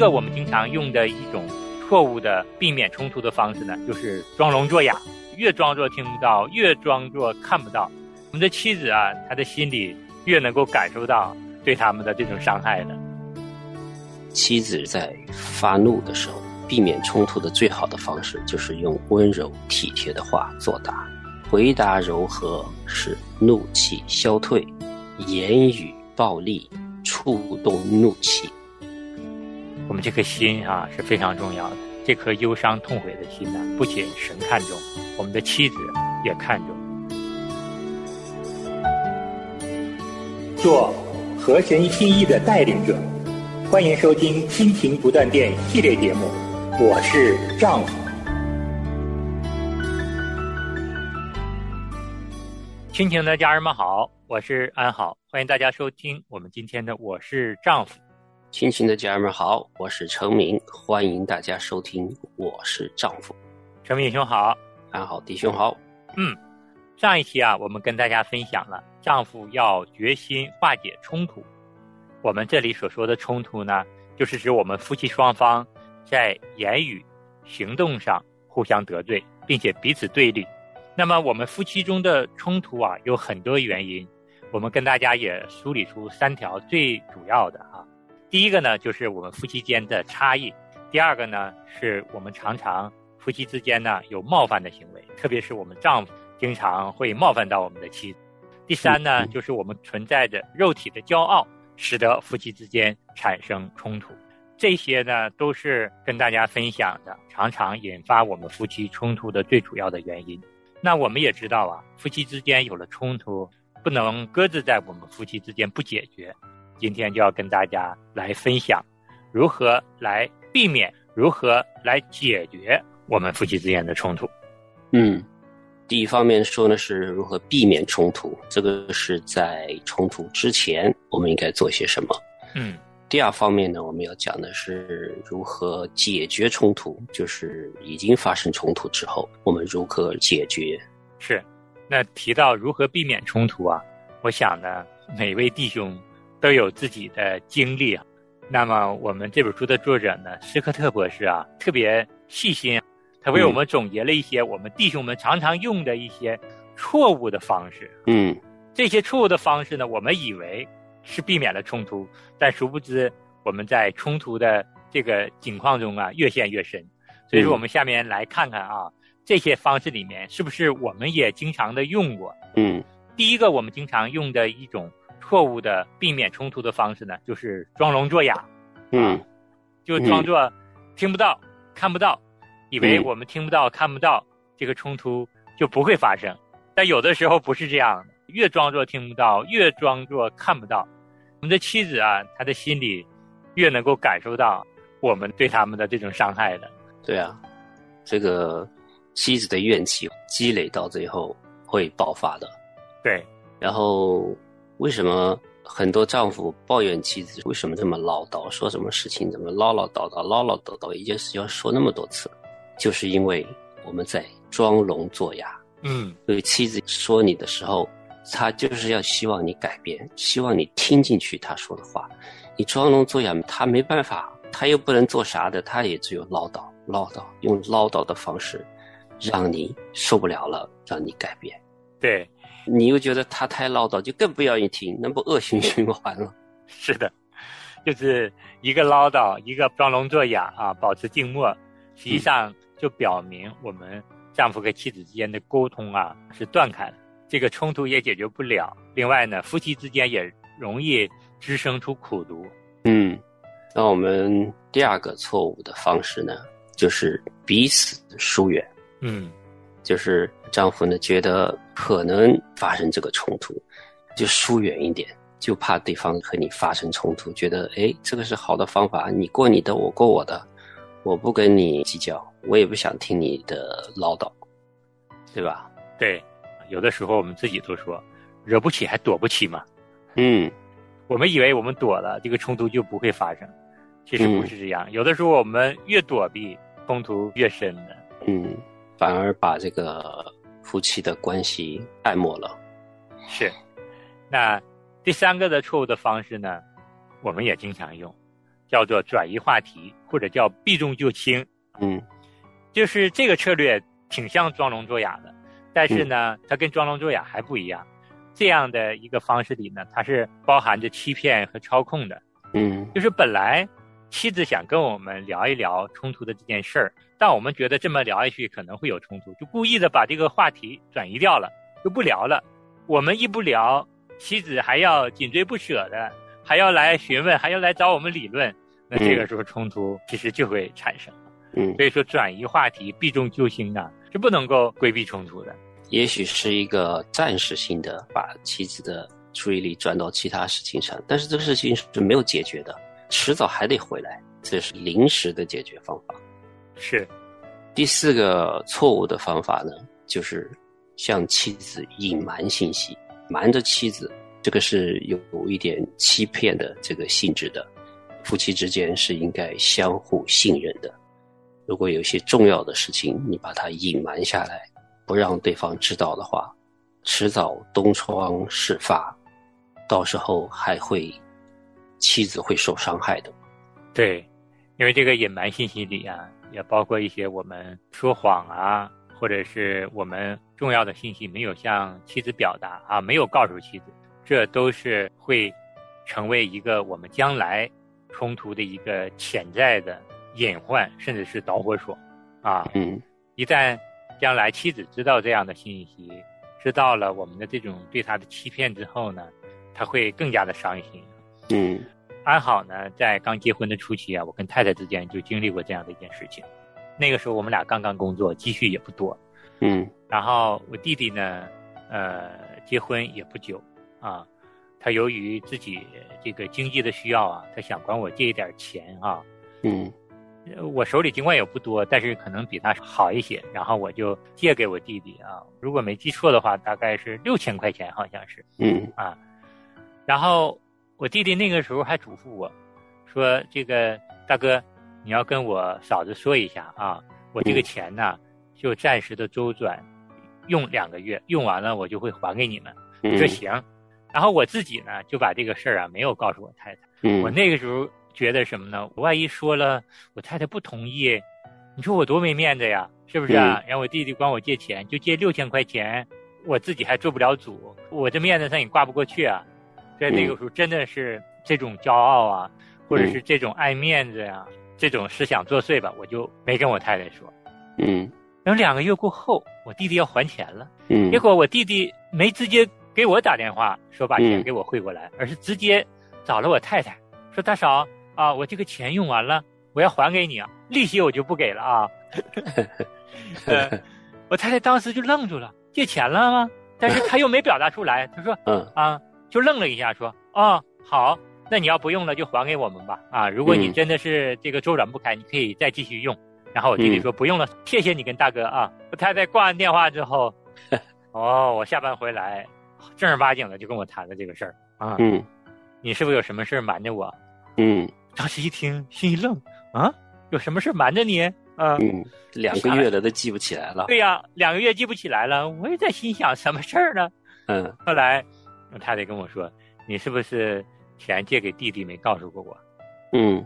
个我们经常用的一种错误的避免冲突的方式呢，就是装聋作哑，越装作听不到，越装作看不到。我们的妻子啊，她的心里越能够感受到对他们的这种伤害的。妻子在发怒的时候，避免冲突的最好的方式就是用温柔体贴的话作答，回答柔和使怒气消退，言语暴力触动怒气。我们这颗心啊是非常重要的，这颗忧伤痛悔的心呢，不仅神看重，我们的妻子也看重。做和神心意的带领者，欢迎收听《亲情不断电》系列节目。我是丈夫，亲情的家人们好，我是安好，欢迎大家收听我们今天的《我是丈夫》。亲情的家人们好，我是程明，欢迎大家收听《我是丈夫》。程明兄好，安好弟兄好。嗯，上一期啊，我们跟大家分享了。丈夫要决心化解冲突。我们这里所说的冲突呢，就是指我们夫妻双方在言语、行动上互相得罪，并且彼此对立。那么，我们夫妻中的冲突啊，有很多原因。我们跟大家也梳理出三条最主要的啊。第一个呢，就是我们夫妻间的差异；第二个呢，是我们常常夫妻之间呢有冒犯的行为，特别是我们丈夫经常会冒犯到我们的妻子。第三呢，就是我们存在着肉体的骄傲，使得夫妻之间产生冲突。这些呢，都是跟大家分享的，常常引发我们夫妻冲突的最主要的原因。那我们也知道啊，夫妻之间有了冲突，不能搁置在我们夫妻之间不解决。今天就要跟大家来分享，如何来避免，如何来解决我们夫妻之间的冲突。嗯。第一方面说呢是如何避免冲突，这个是在冲突之前我们应该做些什么。嗯，第二方面呢，我们要讲的是如何解决冲突，就是已经发生冲突之后，我们如何解决。是，那提到如何避免冲突啊，我想呢，每位弟兄都有自己的经历啊。那么我们这本书的作者呢，斯科特博士啊，特别细心。他为我们总结了一些我们弟兄们常常用的一些错误的方式。嗯，这些错误的方式呢，我们以为是避免了冲突，但殊不知我们在冲突的这个境况中啊，越陷越深。所以说，我们下面来看看啊，这些方式里面是不是我们也经常的用过？嗯，第一个我们经常用的一种错误的避免冲突的方式呢，就是装聋作哑。嗯，就装作听不到、看不到。以为我们听不到、看不到，这个冲突就不会发生，但有的时候不是这样的。越装作听不到，越装作看不到，我们的妻子啊，她的心里越能够感受到我们对他们的这种伤害的。对啊，这个妻子的怨气积累到最后会爆发的。对，然后为什么很多丈夫抱怨妻子为什么这么唠叨，说什么事情怎么唠唠叨叨、唠唠叨叨，一件事要说那么多次？就是因为我们在装聋作哑，嗯，所以妻子说你的时候，他就是要希望你改变，希望你听进去他说的话。你装聋作哑，他没办法，他又不能做啥的，他也只有唠叨唠叨，用唠叨的方式，让你受不了了，让你改变。对，你又觉得他太唠叨，就更不愿意听，那不恶性循环了？是的，就是一个唠叨，一个装聋作哑啊，保持静默，实际上。就表明我们丈夫和妻子之间的沟通啊是断开了，这个冲突也解决不了。另外呢，夫妻之间也容易滋生出苦毒。嗯，那我们第二个错误的方式呢，就是彼此疏远。嗯，就是丈夫呢觉得可能发生这个冲突，就疏远一点，就怕对方和你发生冲突，觉得哎，这个是好的方法，你过你的，我过我的。我不跟你计较，我也不想听你的唠叨，对吧？对，有的时候我们自己都说，惹不起还躲不起嘛。嗯，我们以为我们躲了，这个冲突就不会发生，其实不是这样。有的时候我们越躲避，冲突越深的。嗯，反而把这个夫妻的关系淡漠了。是，那第三个的错误的方式呢，我们也经常用。叫做转移话题，或者叫避重就轻。嗯就是这个策略挺像装聋作哑的，但是呢，它跟装聋作哑还不一样。这样的一个方式里呢，它是包含着欺骗和操控的。嗯就是本来妻子想跟我们聊一聊冲突的这件事儿，但我们觉得这么聊下去可能会有冲突，就故意的把这个话题转移掉了，就不聊了。我们一不聊，妻子还要紧追不舍的，还要来询问，还要来找我们理论，那这个时候冲突其实就会产生。嗯，所以说，转移话题、避重就轻啊，是不能够规避冲突的。也许是一个暂时性的把妻子的注意力转到其他事情上，但是这个事情是没有解决的，迟早还得回来，这是临时的解决方法。是，第四个错误的方法呢，就是向妻子隐瞒信息，瞒着妻子，这个是有一点欺骗的这个性质的。夫妻之间是应该相互信任的。如果有些重要的事情，你把它隐瞒下来，不让对方知道的话，迟早东窗事发，到时候还会妻子会受伤害的。对，因为这个隐瞒信息里啊，也包括一些我们说谎啊，或者是我们重要的信息没有向妻子表达啊，没有告诉妻子，这都是会成为一个我们将来冲突的一个潜在的隐患，甚至是导火索啊。嗯一旦将来妻子知道这样的信息，知道了我们的这种对她的欺骗之后呢，她会更加的伤心。嗯安好呢，在刚结婚的初期啊，我跟太太之间就经历过这样的一件事情。那个时候我们俩刚刚工作，积蓄也不多。嗯然后我弟弟呢，呃，结婚也不久啊，他由于自己这个经济的需要啊，他想管我借一点钱啊。嗯呃我手里尽管也不多，但是可能比他好一些，然后我就借给我弟弟啊。如果没记错的话，大概是六千块钱，好像是。嗯啊，然后我弟弟那个时候还嘱咐我，说这个大哥，你要跟我嫂子说一下啊，我这个嗯钱呢就暂时的周转，用两个月，用完了我就会还给你们。我说嗯行，然后我自己呢就把这个事儿啊没有告诉我太太，嗯，我那个时候觉得什么呢？我万一说了，我太太不同意，你说我多没面子呀，是不是啊？然后我弟弟管我借钱，就借六千块钱，我自己还做不了主，我这面子上也挂不过去啊。在那个时候，真的是这种骄傲啊，或者是这种爱面子呀、这种思想作祟吧，我就没跟我太太说。嗯然后两个月过后，我弟弟要还钱了，嗯，结果我弟弟没直接给我打电话说把钱嗯给我汇过来，而是直接找了我太太，说大嫂啊，我这个钱用完了，我要还给你啊，利息我就不给了啊。呃，我太太当时就愣住了，借钱了吗？但是他又没表达出来，他说嗯啊，就愣了一下，说哦好，那你要不用了就还给我们吧啊，如果你嗯真的是这个周转不开，你可以再继续用。然后我弟弟嗯说不用了，谢谢你跟大哥啊。我太太挂完电话之后，哦，我下班回来，正儿八经的就跟我谈了这个事儿啊。嗯你是不是有什么事儿瞒着我？嗯当时一听，心一愣啊，有什么事儿瞒着你？啊，嗯，两个月了都记不起来了。对呀，两个月记不起来了。我也在心想什么事儿呢？嗯后来我太太跟我说，你是不是钱借给弟弟没告诉过我？嗯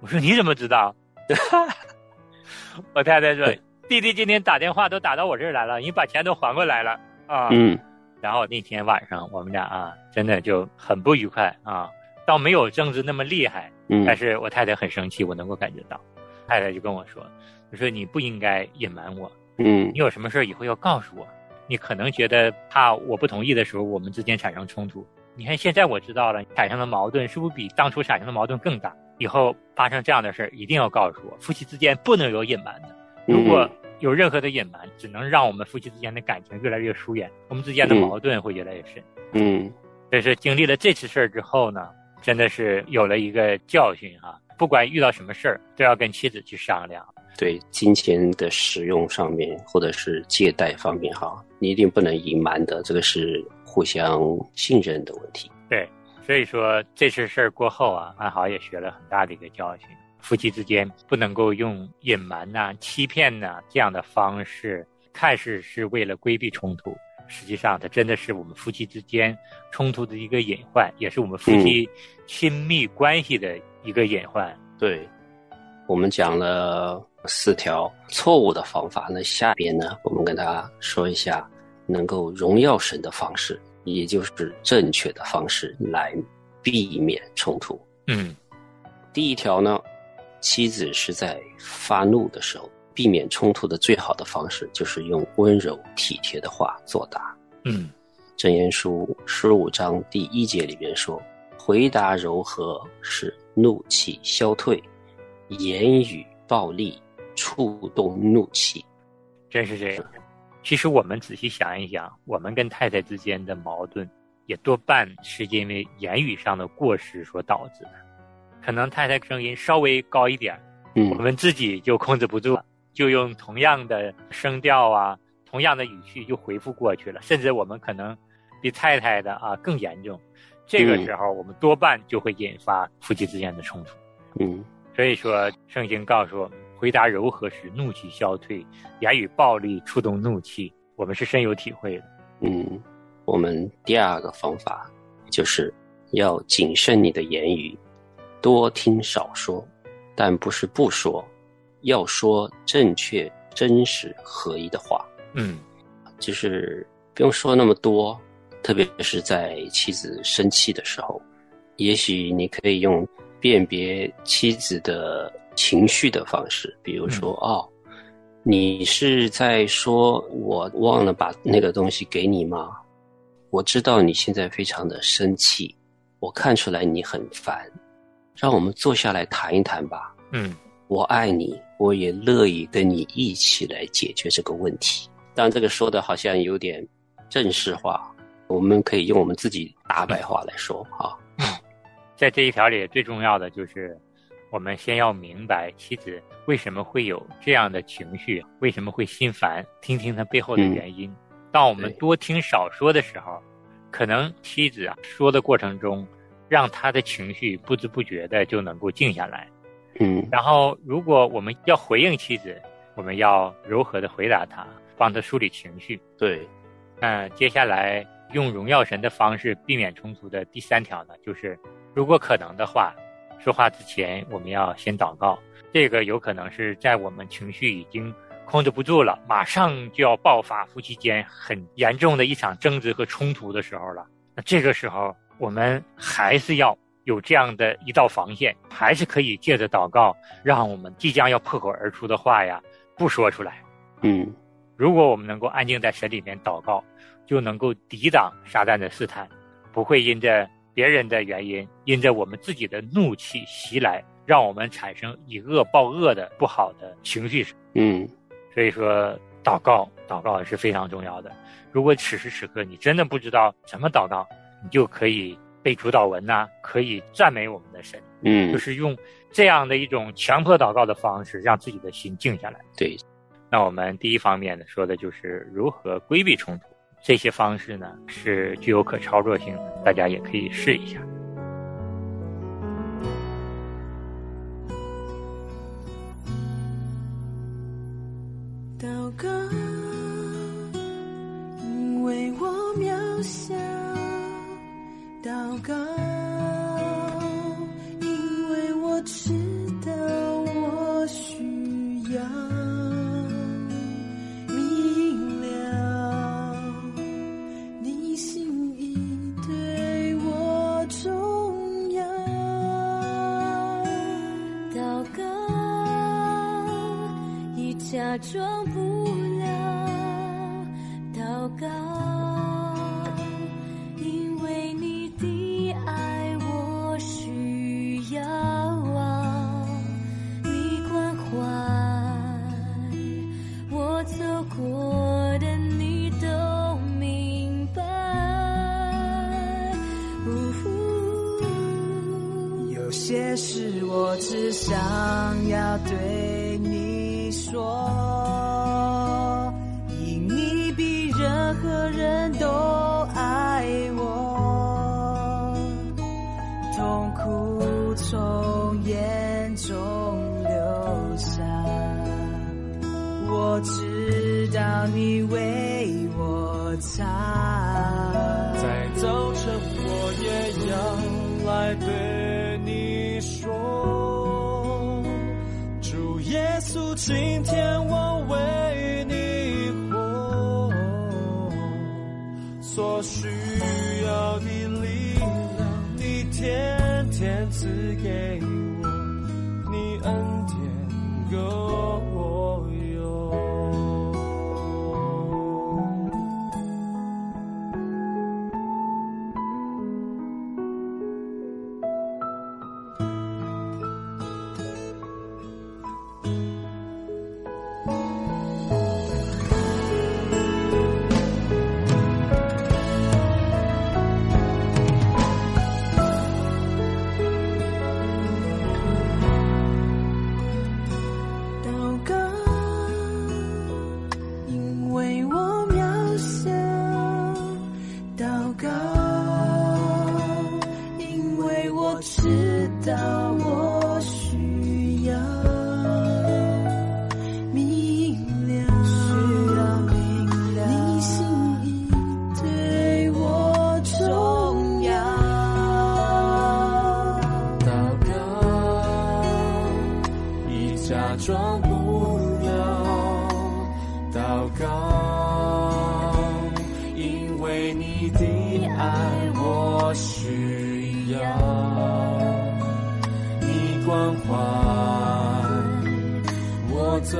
我说你怎么知道？我太太说，弟弟今天打电话都打到我这儿来了，你把钱都还过来了啊。嗯然后那天晚上我们俩啊，真的就很不愉快啊，倒没有争执那么厉害，嗯但是我太太很生气，我能够感觉到。太太就跟我说：“我说你不应该隐瞒我，嗯你有什么事以后要告诉我。你可能觉得怕我不同意的时候，我们之间产生冲突。你看现在我知道了，产生的矛盾是不是比当初产生的矛盾更大？以后发生这样的事儿，一定要告诉我。夫妻之间不能有隐瞒的。如果有任何的隐瞒，只能让我们夫妻之间的感情越来越疏远，我们之间的矛盾会越来越深。嗯但是经历了这次事儿之后呢，真的是有了一个教训哈、不管遇到什么事儿，都要跟妻子去商量。对金钱的使用上面，或者是借贷方面哈，你一定不能隐瞒的，这个是互相信任的问题。对，所以说这次事儿过后啊，安好也学了很大的一个教训。夫妻之间不能够用隐瞒呐、欺骗呐、这样的方式，看似是为了规避冲突，实际上它真的是我们夫妻之间冲突的一个隐患，也是我们夫妻亲密关系的一个隐患。对，我们讲了四条错误的方法，那下边呢，我们跟大家说一下能够荣耀神的方式，也就是正确的方式来避免冲突。嗯第一条呢，妻子是在发怒的时候，避免冲突的最好的方式就是用温柔体贴的话作答。嗯箴言书十五章第一节里边说：“回答柔和使怒气消退，言语暴力触动怒气。真是这样。其实我们仔细想一想，我们跟太太之间的矛盾，也多半是因为言语上的过失所导致的。可能太太声音稍微高一点，”嗯我们自己就控制不住，就用同样的声调啊，同样的语气就回复过去了，甚至我们可能比太太的啊更严重。这个时候，我们多半就会引发夫妻之间的冲突。嗯所以说，圣经告诉我们，回答柔和使怒气消退，言语暴力触动怒气，我们是深有体会的。嗯，我们第二个方法就是要谨慎你的言语，多听少说，但不是不说，要说正确、真实、合一的话。嗯就是不用说那么多，特别是在妻子生气的时候，也许你可以用辨别妻子的情绪的方式，比如说，哦，你是在说我忘了把那个东西给你吗？我知道你现在非常的生气，我看出来你很烦，让我们坐下来谈一谈吧。嗯我爱你，我也乐意跟你一起来解决这个问题。当然，这个说的好像有点正式化，我们可以用我们自己大白话来说啊。在这一条里，最重要的就是，我们先要明白妻子为什么会有这样的情绪，为什么会心烦，听听她背后的原因。当我们多听少说的时候，可能妻子啊说的过程中，让她的情绪不知不觉的就能够静下来。嗯然后，如果我们要回应妻子，我们要柔和的回答她，帮她梳理情绪。对，那接下来用荣耀神的方式避免冲突的第三条呢，就是如果可能的话，说话之前我们要先祷告。这个有可能是在我们情绪已经控制不住了，马上就要爆发夫妻间很严重的一场争执和冲突的时候了。那这个时候，我们还是要有这样的一道防线，还是可以借着祷告，让我们即将要破口而出的话呀，不说出来。嗯如果我们能够安静在神里面祷告，就能够抵挡撒旦的试探，不会因着别人的原因，因着我们自己的怒气袭来，让我们产生以恶报恶的不好的情绪。嗯所以说，祷告，祷告是非常重要的。如果此时此刻你真的不知道怎么祷告，你就可以背主祷文呐、可以赞美我们的神，嗯就嗯，是用这样的一种强迫祷告的方式，让自己的心静下来。对，那我们第一方面呢，说的就是如何规避冲突。这些方式呢是具有可操作性的，大家也可以试一下。祷告，因为我渺小；祷告，假装任何人都爱我，痛苦从眼中流下，我知道你为我擦。需要你关怀，我走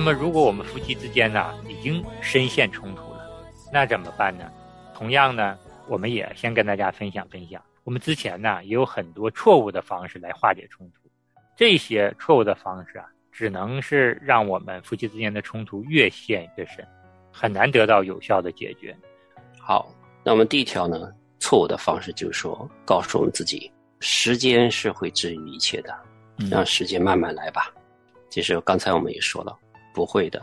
那么，如果我们夫妻之间呢已经深陷冲突了，那怎么办呢？同样呢，我们也先跟大家分享分享。我们之前呢也有很多错误的方式来化解冲突，这些错误的方式啊，只能是让我们夫妻之间的冲突越陷越深，很难得到有效的解决。好，那我们第一条呢，错误的方式就是说，告诉我们自己，时间是会治愈一切的，让时间慢慢来吧。其实刚才我们也说了，不会的，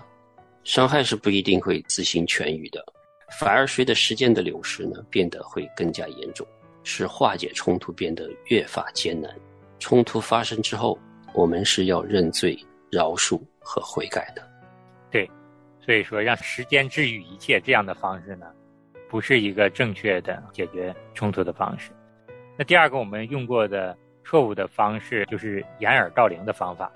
伤害是不一定会自行痊愈的，反而随着时间的流逝呢，变得会更加严重，使化解冲突变得越发艰难。冲突发生之后，我们是要认罪、饶恕和悔改的。对，所以说让时间治愈一切这样的方式呢，不是一个正确的解决冲突的方式。那第二个我们用过的错误的方式就是掩耳盗铃的方法。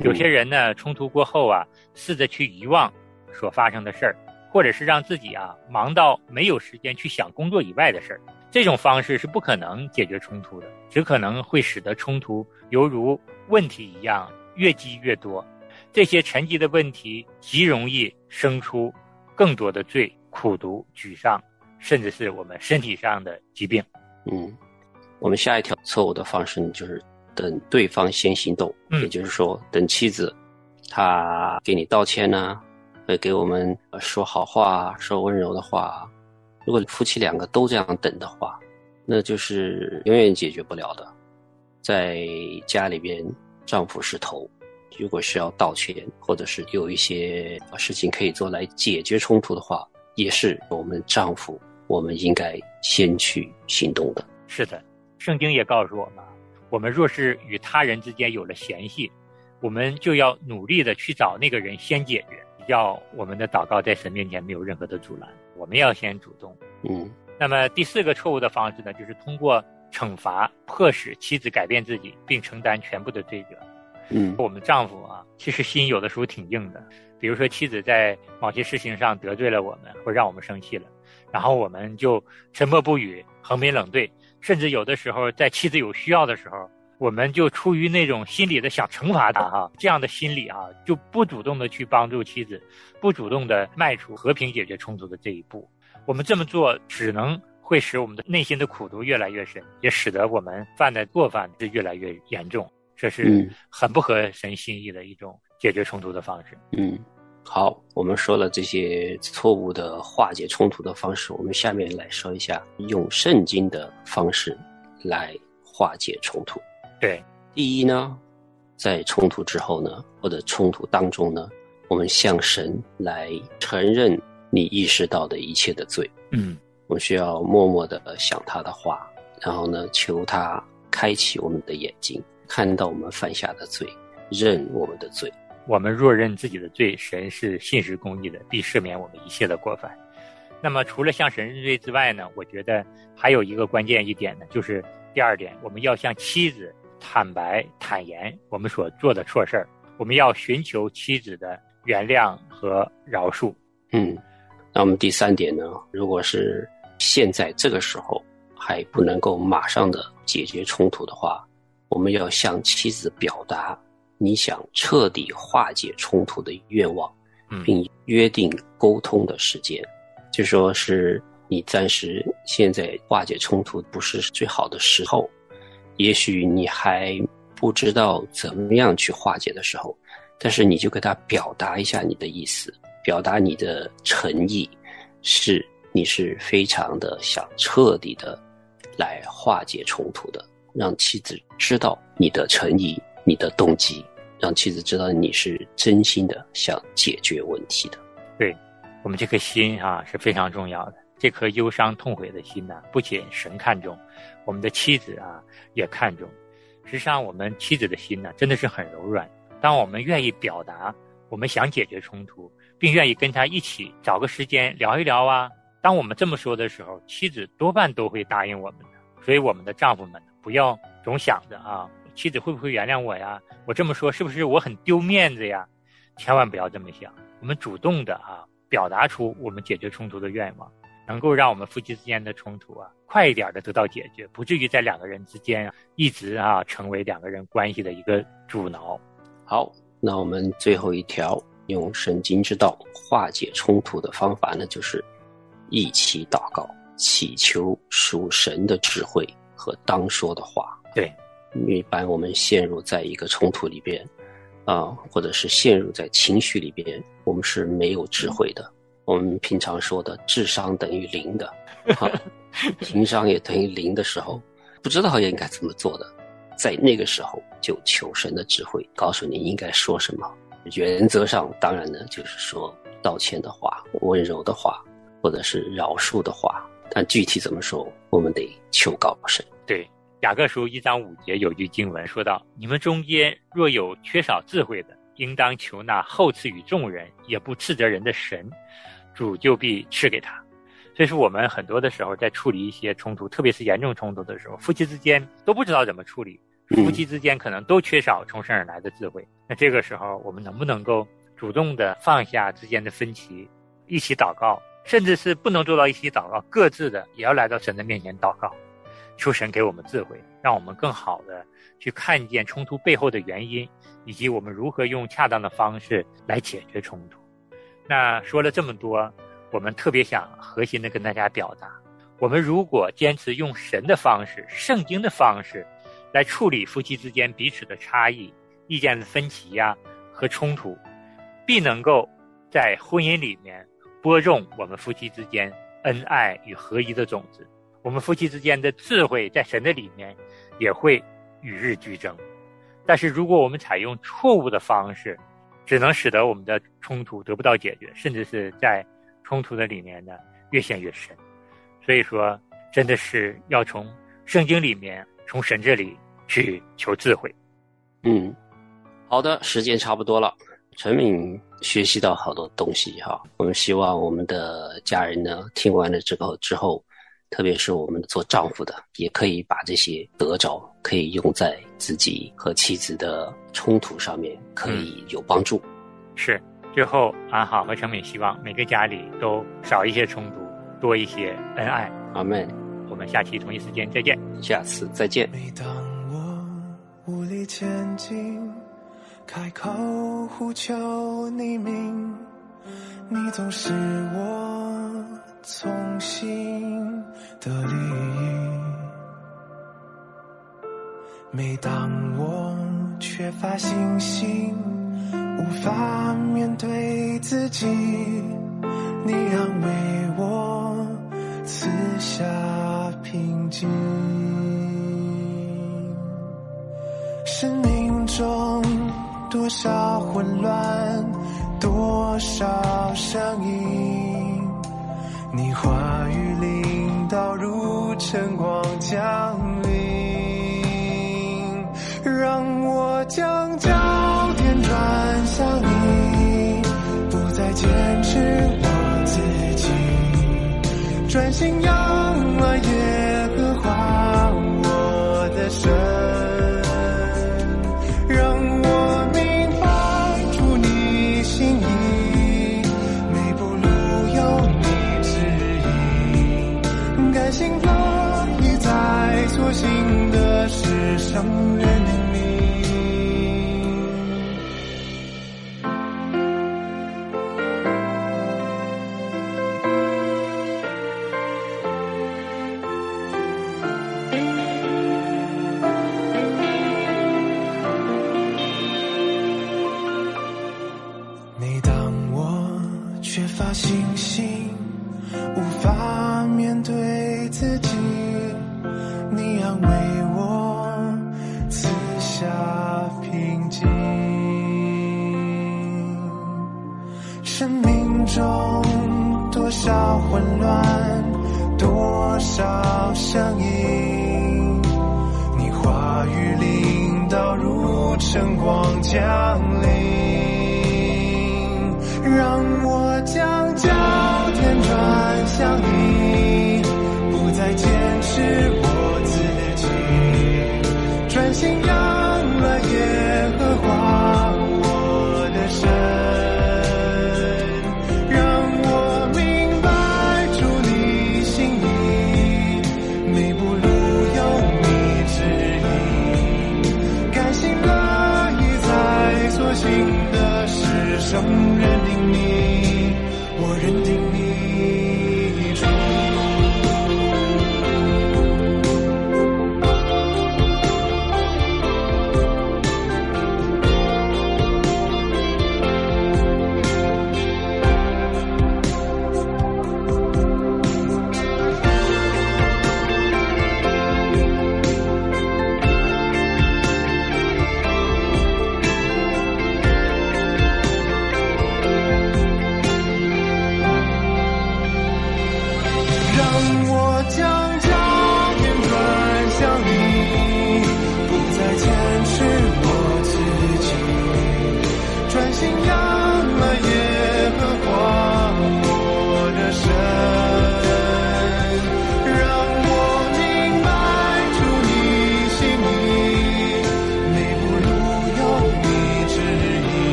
有些人呢，冲突过后啊，试着去遗忘所发生的事儿，或者是让自己啊忙到没有时间去想工作以外的事儿。这种方式是不可能解决冲突的，只可能会使得冲突犹如问题一样越积越多。这些沉积的问题极容易生出更多的罪、苦毒、沮丧，甚至是我们身体上的疾病。嗯，我们下一条错误的方式呢，就是等对方先行动，嗯也就是说，等妻子她给你道歉呢、会给我们呃说好话、说温柔的话。如果夫妻两个都这样等的话，那就是永远解决不了的。在家里边，丈夫是头，如果是要道歉，或者是有一些事情可以做来解决冲突的话，也是我们丈夫，我们应该先去行动的。是的，圣经也告诉我们，我们若是与他人之间有了嫌隙，我们就要努力的去找那个人先解决，要我们的祷告在神面前没有任何的阻拦，我们要先主动。嗯那么第四个错误的方式呢，就是通过惩罚迫使妻子改变自己，并承担全部的罪责。嗯我们丈夫啊，其实心有的时候挺硬的。比如说，妻子在某些事情上得罪了我们，或让我们生气了，然后我们就沉默不语、横眉冷对，甚至有的时候在妻子有需要的时候，我们就出于那种心理的想惩罚她哈，这样的心理啊，就不主动的去帮助妻子，不主动的迈出和平解决冲突的这一步。我们这么做只能会使我们的内心的苦毒越来越深，也使得我们犯的过犯是越来越严重。这是嗯很不合神心意的一种解决冲突的方式。嗯，好，我们说了这些错误的化解冲突的方式，我们下面来说一下用圣经的方式来化解冲突。对，第一呢，在冲突之后呢，或者冲突当中呢，我们向神来承认你意识到的一切的罪。嗯，我们需要默默的想他的话，然后呢，求他开启我们的眼睛，看到我们犯下的罪，认我们的罪。我们若认自己的罪，神是信实公义的，必赦免我们一切的过犯。那么，除了向神认罪之外呢，我觉得还有一个关键一点呢，就是第二点，我们要向妻子坦白坦言我们所做的错事儿，我们要寻求妻子的原谅和饶恕。嗯，那我们第三点呢，如果是现在这个时候还不能够马上的解决冲突的话，我们要向妻子表达你想彻底化解冲突的愿望，嗯并约定沟通的时间。就说是你暂时现在化解冲突不是最好的时候，也许你还不知道怎么样去化解的时候，但是你就给他表达一下你的意思，表达你的诚意，是你是非常的想彻底的来化解冲突的，让妻子知道你的诚意、你的动机，让妻子知道你是真心的想解决问题的。对，我们这颗心啊是非常重要的。这颗忧伤痛悔的心呢，不仅神看重，我们的妻子啊也看重。实际上，我们妻子的心呢，真的是很柔软。当我们愿意表达我们想解决冲突，并愿意跟他一起找个时间聊一聊啊，当我们这么说的时候，妻子多半都会答应我们的。所以，我们的丈夫们不要总想着啊，妻子会不会原谅我呀？我这么说是不是我很丢面子呀？千万不要这么想。我们主动的啊，表达出我们解决冲突的愿望，能够让我们夫妻之间的冲突啊，快一点的得到解决，不至于在两个人之间啊，一直啊成为两个人关系的一个阻挠。好，那我们最后一条用神经之道化解冲突的方法呢，就是一起祷告，祈求属神的智慧和当说的话。对，一般我们陷入在一个冲突里边，啊，或者是陷入在情绪里边，我们是没有智慧的。我们平常说的智商等于零的，啊、情商也等于零的时候，不知道应该怎么做的，在那个时候就求神的智慧，告诉你应该说什么。原则上，当然呢，就是说道歉的话、温柔的话，或者是饶恕的话。但具体怎么说，我们得求告神。对，雅各书一章五节有句经文说道：“你们中间若有缺少智慧的，应当求那厚赐与众人，也不斥责人的神，主就必赐给他。”所以说，我们很多的时候在处理一些冲突，特别是严重冲突的时候，夫妻之间都不知道怎么处理，嗯夫妻之间可能都缺少从生而来的智慧。那这个时候，我们能不能够主动的放下之间的分歧，一起祷告，甚至是不能做到一起祷告，各自的也要来到神的面前祷告，求神给我们智慧，让我们更好的去看见冲突背后的原因，以及我们如何用恰当的方式来解决冲突。那说了这么多，我们特别想核心的跟大家表达，我们如果坚持用神的方式、圣经的方式来处理夫妻之间彼此的差异、意见的分歧呀、和冲突，必能够在婚姻里面播种我们夫妻之间恩爱与合一的种子。我们夫妻之间的智慧在神的里面也会与日俱增。但是如果我们采用错误的方式，只能使得我们的冲突得不到解决，甚至是在冲突的里面呢越陷越深。所以说，真的是要从圣经里面、从神这里去求智慧。嗯，好的，时间差不多了。陈敏学习到好多东西哈，我们希望我们的家人呢听完了之后之后，特别是我们做丈夫的，也可以把这些得着可以用在自己和妻子的冲突上面，可以有帮助。是，最后安好和陈敏希望每个家里都少一些冲突，多一些恩爱。阿门。我们下期同一时间再见。下次再见。每当我无力前进，开口呼求你名，你总是我从心的利益。每当我缺乏信心，无法面对自己，你安慰我，赐下平静。生命中多少混乱，多少声音，你话语领导如晨光降临，让我将焦点转向你，不再坚持我自己，专心仰想念你。转向你，不再坚持。